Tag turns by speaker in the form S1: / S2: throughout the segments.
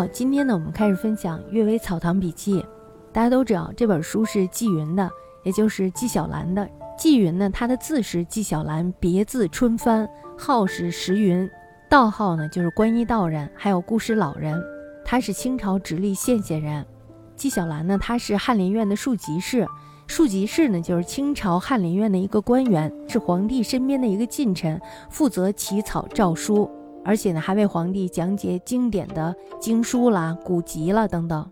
S1: 好今天呢，我们开始分享《阅微草堂笔记》。大家都知道这本书是纪云的，也就是纪晓岚的。纪云呢，他的字是纪晓岚，别字春帆，号是石云，道号呢就是观音道人，还有故事老人。他是清朝直隶献县人。纪晓岚呢，他是翰林院的庶吉士。庶吉士呢，就是清朝翰林院的一个官员，是皇帝身边的一个近臣，负责起草诏书。而且呢，还为皇帝讲解经典的经书啦、古籍啦等等。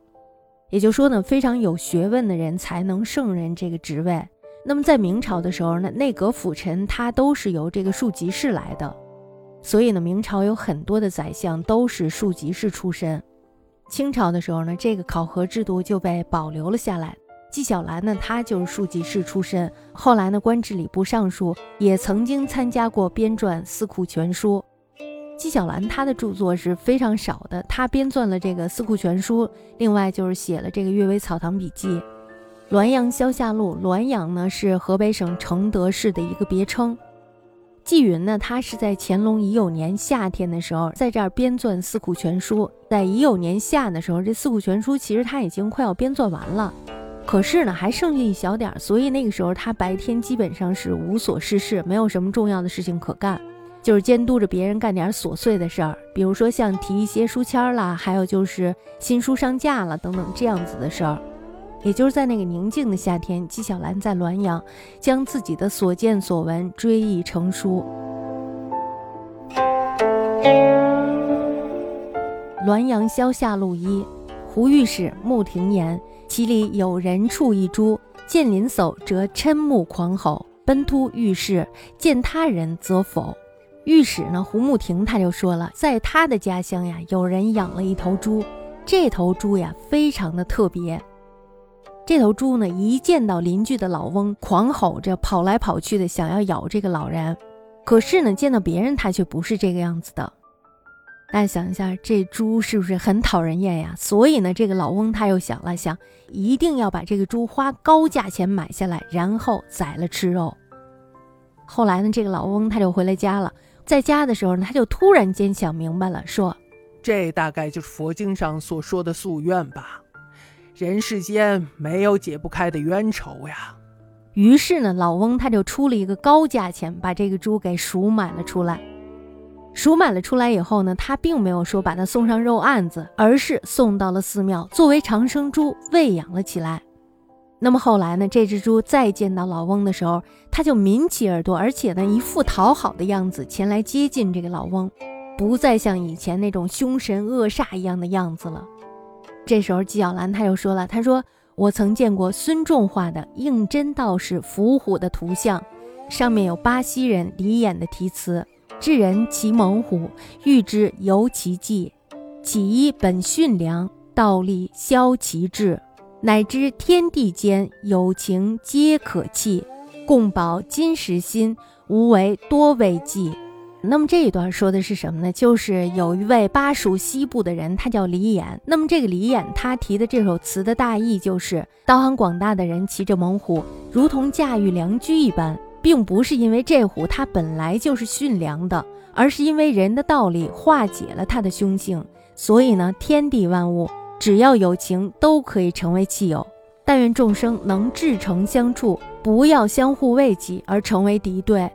S1: 也就说呢，非常有学问的人才能胜任这个职位。那么在明朝的时候呢，内阁辅臣他都是由这个庶吉士来的，所以呢，明朝有很多的宰相都是庶吉士出身。清朝的时候呢，这个考核制度就被保留了下来。纪晓岚呢，他就是庶吉士出身，后来呢，官至礼部尚书，也曾经参加过编撰《四库全书》。纪晓岚他的著作是非常少的，他编撰了这个《四库全书》，另外就是写了这个《阅微草堂笔记》《滦阳萧夏录》。滦阳呢是河北省承德市的一个别称。纪云呢，他是在乾隆乙酉年夏天的时候，在这儿编撰《四库全书》。在乙酉年夏的时候，这《四库全书》其实他已经快要编撰完了，可是呢还剩下一小点儿，所以那个时候他白天基本上是无所事事，没有什么重要的事情可干。就是监督着别人干点琐碎的事儿，比如说像提一些书签啦，还有就是新书上架了等等这样子的事儿。也就是在那个宁静的夏天，纪晓岚在滦阳将自己的所见所闻追忆成书。《滦阳消夏录一》，胡御史穆廷言：其里有人畜一株，见邻叟则嗔目狂吼，奔突遇事；见他人则否。御史呢，胡慕亭他就说了，在他的家乡呀，有人养了一头猪，这头猪呀非常的特别。这头猪呢，一见到邻居的老翁，狂吼着跑来跑去的，想要咬这个老人。可是呢，见到别人，他却不是这个样子的。大家想一下，这猪是不是很讨人厌呀？所以呢，这个老翁他又想了想，一定要把这个猪花高价钱买下来，然后宰了吃肉。后来呢，这个老翁他就回了家了。在家的时候呢，他就突然间想明白了，说：“
S2: 这大概就是佛经上所说的夙愿吧，人世间没有解不开的冤仇呀。”
S1: 于是呢，老翁他就出了一个高价钱，把这个猪给赎买了出来。赎买了出来以后呢，他并没有说把它送上肉案子，而是送到了寺庙，作为长生猪喂养了起来。那么后来呢？这只猪再见到老翁的时候，它就抿起耳朵，而且呢，一副讨好的样子前来接近这个老翁，不再像以前那种凶神恶煞一样的样子了。这时候纪晓岚他又说了：“他说我曾见过孙仲画的应真道士伏虎的图像，上面有巴西人李演的题词：‘智人其猛虎，欲之犹其技，起一本驯良，道立消其志。’”乃知天地间有情皆可弃，共保金石心，无为多为计。那么这一段说的是什么呢？就是有一位巴蜀西部的人，他叫李演。那么这个李演他提的这首词的大意就是：道行广大的人骑着猛虎，如同驾驭良驹一般，并不是因为这虎它本来就是驯良的，而是因为人的道理化解了它的凶性。所以呢，天地万物。只要有情，都可以成为契友。但愿众生能至诚相处，不要相互慰藉而成为敌对。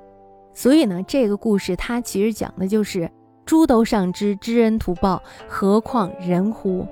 S1: 所以呢，这个故事它其实讲的就是：猪都上知知恩图报，何况人乎？